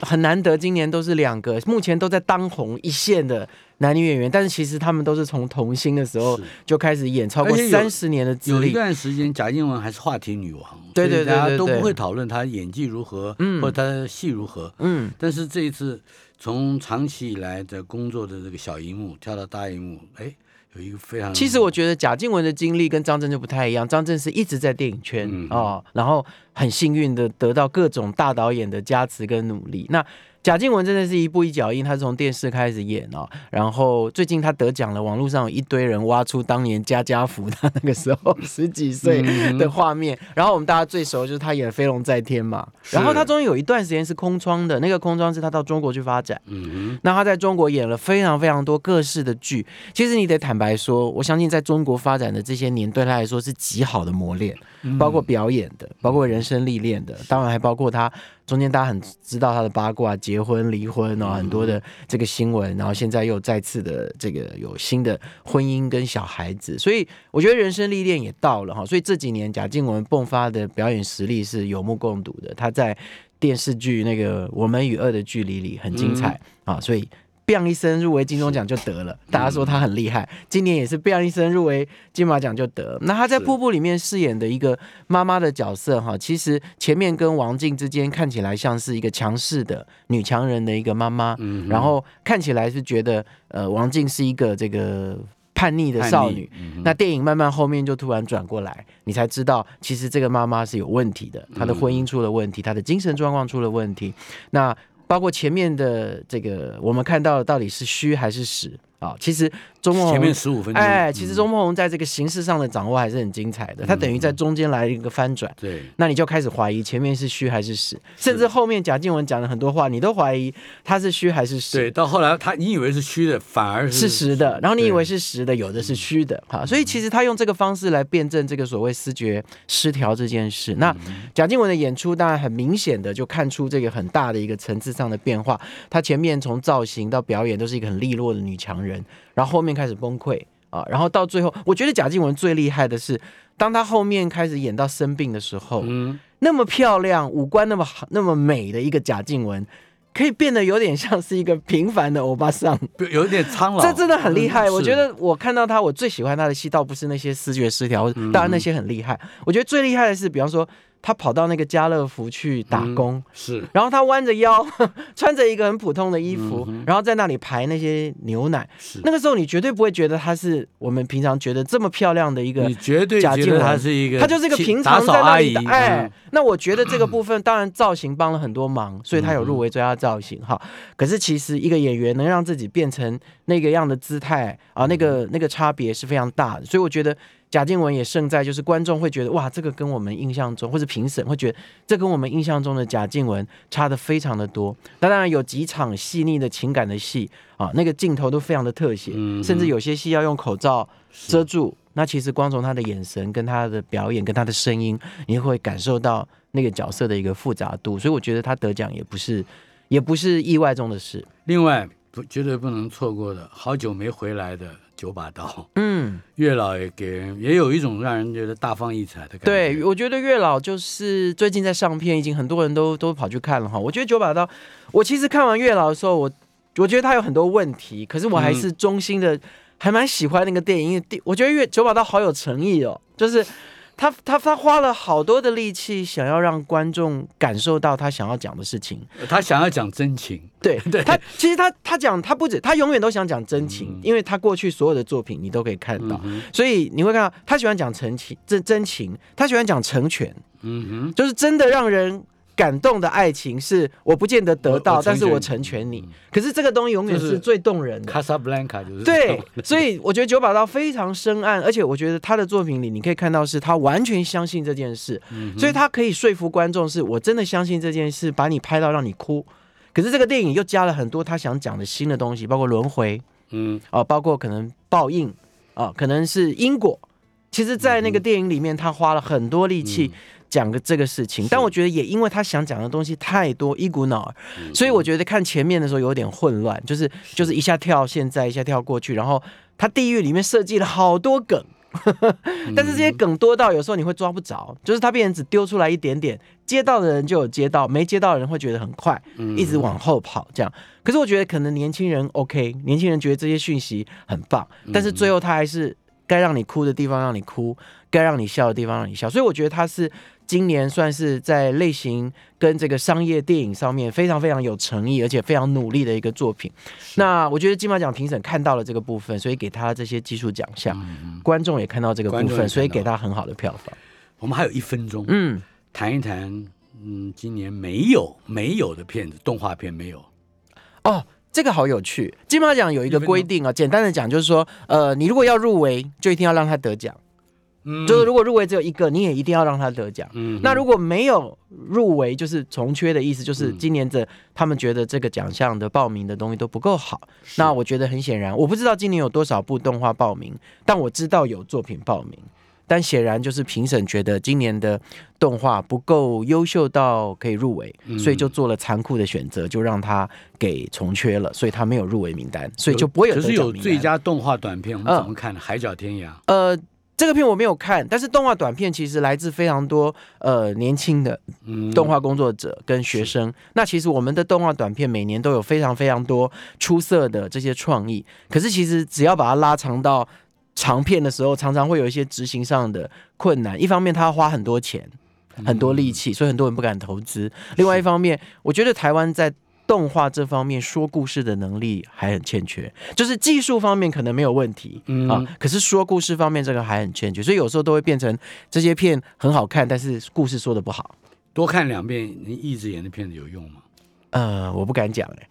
[SPEAKER 3] 很难得，今年都是两个目前都在当红一线的男女演员，但是其实他们都是从童星的时候就开始演，超过三十年的资历。
[SPEAKER 2] 有一。段时间贾静雯还是话题女王，
[SPEAKER 3] 对对对对对
[SPEAKER 2] 大家都不会讨论她演技如何，
[SPEAKER 3] 嗯。
[SPEAKER 2] 或者她的戏如何。
[SPEAKER 3] 嗯，
[SPEAKER 2] 但是这一次从长期以来的工作的这个小荧幕跳到大荧幕，哎，有一个非常
[SPEAKER 3] 其实我觉得贾静雯的经历跟张震就不太一样，张震是一直在电影圈、
[SPEAKER 2] 嗯
[SPEAKER 3] 哦，然后很幸运的得到各种大导演的加持跟努力。那贾静雯真的是一步一脚印，她是从电视开始演哦，然后最近她得奖了，网络上有一堆人挖出当年家家福她那个时候 十几岁
[SPEAKER 2] 嗯。
[SPEAKER 3] 的画面，然后我们大家最熟就是她演《飞龙在天》嘛，然后她中间有一段时间是空窗的，那个空窗是她到中国去发展。
[SPEAKER 2] 嗯
[SPEAKER 3] 那她在中国演了非常非常多各式的剧，其实你得坦白说，我相信在中国发展的这些年，对她来说是极好的磨练，
[SPEAKER 2] 哼，
[SPEAKER 3] 包括表演的，包括人生历练的，当然还包括他中间大家很知道他的八卦，结婚、离婚哦，很多的这个新闻，然后现在又再次的这个有新的婚姻跟小孩子，所以我觉得人生历练也到了哈，所以这几年贾静雯迸发的表演实力是有目共睹的，她在电视剧那个《我们与恶的距离》里很精彩、啊，所以。Biang 一声入围金钟奖就得了，大家说他很厉害。今年也是 biang 一声入围金马奖就得了。那他在瀑布里面饰演的一个妈妈的角色哈，其实前面跟王静之间看起来像是一个强势的女强人的一个妈妈，
[SPEAKER 2] 嗯
[SPEAKER 3] 然后看起来是觉得呃王静是一个这个叛逆的少女。，
[SPEAKER 2] 嗯
[SPEAKER 3] 那电影慢慢后面就突然转过来，你才知道其实这个妈妈是有问题的，她的婚姻出了问题，她的精神状况出了问题。那包括前面的这个，我们看到到底是虚还是实？啊？其实钟梦
[SPEAKER 2] 前面
[SPEAKER 3] 红。
[SPEAKER 2] 十五分钟，
[SPEAKER 3] 哎，其实
[SPEAKER 2] 嗯
[SPEAKER 3] 钟梦红在这个形式上的掌握还是很精彩的，他等于在中间来了一个翻转，
[SPEAKER 2] 对
[SPEAKER 3] 那你就开始怀疑前面是虚还是实，甚至后面贾静雯讲了很多话，你都怀疑他是虚还是实。
[SPEAKER 2] 对，到后来他你以为是虚的，反而
[SPEAKER 3] 是实的，然后你以为
[SPEAKER 2] 是
[SPEAKER 3] 是实的，有的是虚的，哈，所以其实他用这个方式来辩证这个所谓思觉失调这件事。那贾静雯的演出当然很明显的就看出这个很大的一个层次上的变化，她前面从造型到表演都是一个很利落的女强人，然后后面开始崩溃啊，然后到最后，我觉得贾静雯最厉害的是，当她后面开始演到生病的时候，
[SPEAKER 2] 嗯，
[SPEAKER 3] 那么漂亮、五官那么好、那么美的一个贾静雯，可以变得有点像是一个平凡的欧巴桑。
[SPEAKER 2] 有一点苍老，
[SPEAKER 3] 这真的很厉害。
[SPEAKER 2] 嗯
[SPEAKER 3] 我觉得我看到他，我最喜欢他的戏，倒不是那些视觉失调，
[SPEAKER 2] 嗯
[SPEAKER 3] 当然那些很厉害。我觉得最厉害的是，比方说他跑到那个家乐福去打工。
[SPEAKER 2] 是
[SPEAKER 3] 然后他弯着腰，穿着一个很普通的衣服，
[SPEAKER 2] 嗯
[SPEAKER 3] 然后在那里排那些牛奶。
[SPEAKER 2] 是，
[SPEAKER 3] 那个时候你绝对不会觉得他是我们平常觉得这么漂亮的一个
[SPEAKER 2] 你绝对觉得他是一个，
[SPEAKER 3] 她就是一个平常在那
[SPEAKER 2] 扫阿姨
[SPEAKER 3] 里的，，哎
[SPEAKER 2] 嗯，
[SPEAKER 3] 那我觉得这个部分当然造型帮了很多忙，所以他有入围最佳造型哈。可是其实一个演员能让自己变成那个样的姿态啊，那个那个差别是非常大的，所以我觉得。贾静雯也胜在，就是观众会觉得哇，这个跟我们印象中，或者评审会觉得这跟我们印象中的贾静雯差的非常的多。那当然有几场细腻的情感的戏啊，那个镜头都非常的特写，
[SPEAKER 2] 嗯
[SPEAKER 3] 甚至有些戏要用口罩遮住。那其实光从他的眼神、跟他的表演、跟他的声音，你会感受到那个角色的一个复杂度。所以我觉得他得奖也不是，也不是意外中的事。
[SPEAKER 2] 另外不绝对不能错过的，好久没回来的九把刀，
[SPEAKER 3] 嗯，
[SPEAKER 2] 月老也给人也有一种让人觉得大放异彩的感觉。
[SPEAKER 3] 对，我觉得月老就是最近在上片，已经很多人都都跑去看了哈。我觉得九把刀，我其实看完月老的时候，我我觉得他有很多问题，可是我还是衷心的，还蛮喜欢那个电影，因为第我觉得月九把刀好有诚意哦，就是。他他他花了好多的力气，想要让观众感受到他想要讲的事情。
[SPEAKER 2] 他想要讲真情，
[SPEAKER 3] 对
[SPEAKER 2] 对
[SPEAKER 3] 他其实他他讲他不止他永远都想讲真情，
[SPEAKER 2] 嗯
[SPEAKER 3] 因为他过去所有的作品你都可以看到，
[SPEAKER 2] 嗯
[SPEAKER 3] 所以你会看到他喜欢讲真情真真情，他喜欢讲成全，
[SPEAKER 2] 嗯哼
[SPEAKER 3] 就是真的让人。感动的爱情是我不见得得到，但是我成全你。可是这个东西永远
[SPEAKER 2] 是
[SPEAKER 3] 是最动人，的。
[SPEAKER 2] 卡萨布兰卡就是
[SPEAKER 3] 对，所以我觉得九把刀非常深谙，而且我觉得他的作品里，你可以看到是他完全相信这件事，
[SPEAKER 2] 嗯
[SPEAKER 3] 所以他可以说服观众，是我真的相信这件事，把你拍到让你哭。可是这个电影又加了很多他想讲的新的东西，包括轮回
[SPEAKER 2] 嗯
[SPEAKER 3] 哦、包括可能报应啊、可能是因果。其实，在那个电影里面，他花了很多力气
[SPEAKER 2] 嗯
[SPEAKER 3] 讲个这个事情，但我觉得也因为他想讲的东西太多，一股脑儿，
[SPEAKER 2] 嗯
[SPEAKER 3] 所以我觉得看前面的时候有点混乱，就是就是一下跳现在，一下跳过去，然后他地狱里面设计了好多梗，但是这些梗多到有时候你会抓不着，就是他变成只丢出来一点点，接到的人就有接到，没接到的人会觉得很快，
[SPEAKER 2] 嗯。
[SPEAKER 3] 一直往后跑这样。可是我觉得可能年轻人 OK，年轻人觉得这些讯息很棒，但是最后他还是该让你哭的地方让你哭，该让你笑的地方让你笑，所以我觉得他是。今年算是在类型跟这个商业电影上面非常非常有诚意，而且非常努力的一个作品。那我觉得金马奖评审看到了这个部分，所以给他这些技术奖项。观众也看到这个部分，所以给他很好的票房。
[SPEAKER 2] 我们还有一分钟，
[SPEAKER 3] 嗯，
[SPEAKER 2] 谈一谈，嗯，今年没有没有的片子，动画片没有，
[SPEAKER 3] 哦，这个好有趣。金马奖有一个规定啊，简单的讲就是说，呃，你如果要入围，就一定要让他得奖。
[SPEAKER 2] 嗯
[SPEAKER 3] 就是如果入围只有一个，你也一定要让他得奖。
[SPEAKER 2] 嗯
[SPEAKER 3] 那如果没有入围，就是重缺的意思，就是
[SPEAKER 2] 嗯
[SPEAKER 3] 今年的他们觉得这个奖项的报名的东西都不够好。那我觉得很显然，我不知道今年有多少部动画报名，但我知道有作品报名。但显然就是评审觉得今年的动画不够优秀到可以入围，
[SPEAKER 2] 嗯
[SPEAKER 3] 所以就做了残酷的选择，就让他给重缺了，所以他没有入围名单，所以就不会有
[SPEAKER 2] 可是有最佳动画短片，我们
[SPEAKER 3] 嗯
[SPEAKER 2] 怎么看呢？海角天涯》
[SPEAKER 3] 呃，这个片我没有看，但是动画短片其实来自非常多呃年轻的
[SPEAKER 2] 嗯
[SPEAKER 3] 动画工作者跟学生。那其实我们的动画短片每年都有非常非常多出色的这些创意，可是其实只要把它拉长到长片的时候，常常会有一些执行上的困难。一方面，它要花很多钱、很多力气，所以很多人不敢投资；另外一方面，我觉得台湾在动画这方面说故事的能力还很欠缺，就是技术方面可能没有问题，
[SPEAKER 2] 嗯
[SPEAKER 3] 啊，可是说故事方面这个还很欠缺，所以有时候都会变成这些片很好看，但是故事说的不好。
[SPEAKER 2] 多看两遍，你一直演的片子有用吗？
[SPEAKER 3] 呃，我不敢讲哎、